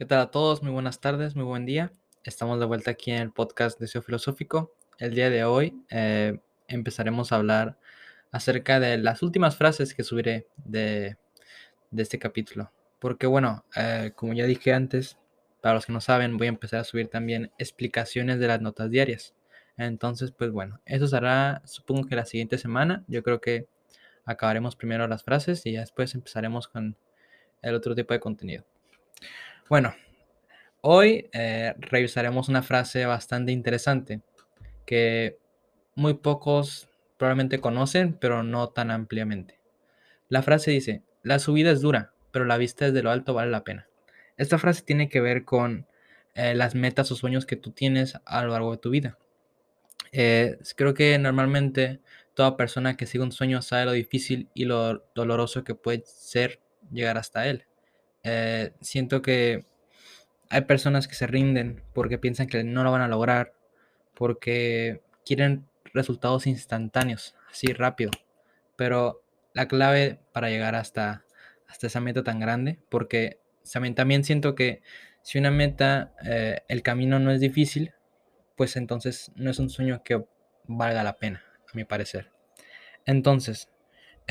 ¿Qué tal a todos? Muy buenas tardes, muy buen día. Estamos de vuelta aquí en el podcast Deseo Filosófico. El día de hoy eh, empezaremos a hablar acerca de las últimas frases que subiré de, este capítulo. Porque bueno, eh, como ya dije antes, para los que no saben, voy a empezar a subir también explicaciones de las notas diarias. Entonces, pues bueno, eso será, supongo que la siguiente semana. Yo creo que acabaremos primero las frases y después empezaremos con el otro tipo de contenido. Bueno, hoy eh, revisaremos una frase bastante interesante que muy pocos probablemente conocen, pero no tan ampliamente. La frase dice, la subida es dura, pero la vista desde lo alto vale la pena. Esta frase tiene que ver con eh, las metas o sueños que tú tienes a lo largo de tu vida. Eh, creo que normalmente toda persona que sigue un sueño sabe lo difícil y lo doloroso que puede ser llegar hasta él. Eh, siento que hay personas que se rinden porque piensan que no lo van a lograr, porque quieren resultados instantáneos, así rápido. Pero la clave para llegar hasta, hasta esa meta tan grande, porque también siento que si una meta, eh, el camino no es difícil, pues entonces no es un sueño que valga la pena, a mi parecer. Entonces,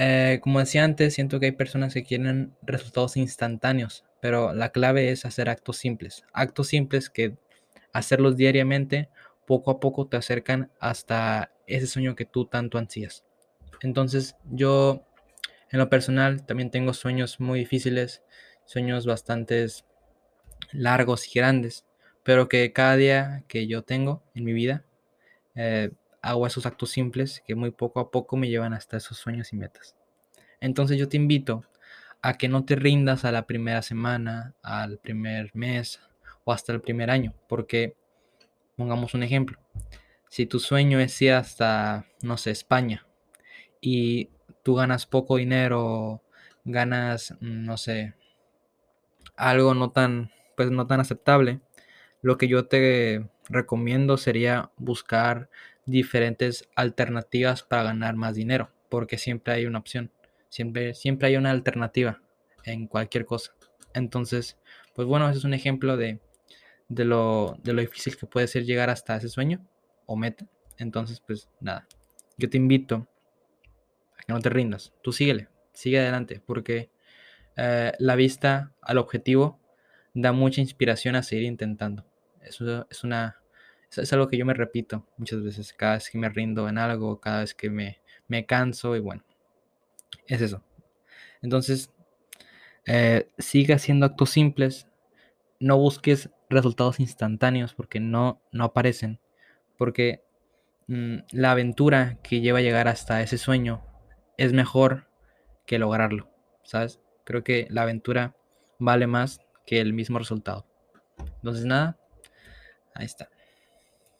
eh, como decía antes, siento que hay personas que quieren resultados instantáneos, pero la clave es hacer actos simples. Actos simples que hacerlos diariamente, poco a poco te acercan hasta ese sueño que tú tanto ansías. Entonces yo, en lo personal, también tengo sueños muy difíciles, sueños bastante largos y grandes, pero que cada día que yo tengo en mi vida, eh, hago esos actos simples que muy poco a poco me llevan hasta esos sueños y metas. Entonces yo te invito a que no te rindas a la primera semana, al primer mes o hasta el primer año, porque pongamos un ejemplo. Si tu sueño es ir hasta, no sé, España y tú ganas poco dinero, ganas, no sé, algo no tan, pues no tan aceptable, lo que yo te recomiendo sería buscar diferentes alternativas para ganar más dinero, porque siempre hay una opción, siempre, siempre hay una alternativa en cualquier cosa. Entonces, pues bueno, ese es un ejemplo de, de, lo, de lo difícil que puede ser llegar hasta ese sueño o meta. Entonces, pues nada, yo te invito a que no te rindas, tú síguele, sigue adelante, porque eh, la vista al objetivo da mucha inspiración a seguir intentando. Eso es una es algo que yo me repito muchas veces, cada vez que me rindo en algo, cada vez que me, me canso y bueno, es eso. Entonces, eh, sigue haciendo actos simples, no busques resultados instantáneos porque no, no aparecen, porque mm, la aventura que lleva a llegar hasta ese sueño es mejor que lograrlo, ¿sabes? Creo que la aventura vale más que el mismo resultado. Entonces, nada, ahí está.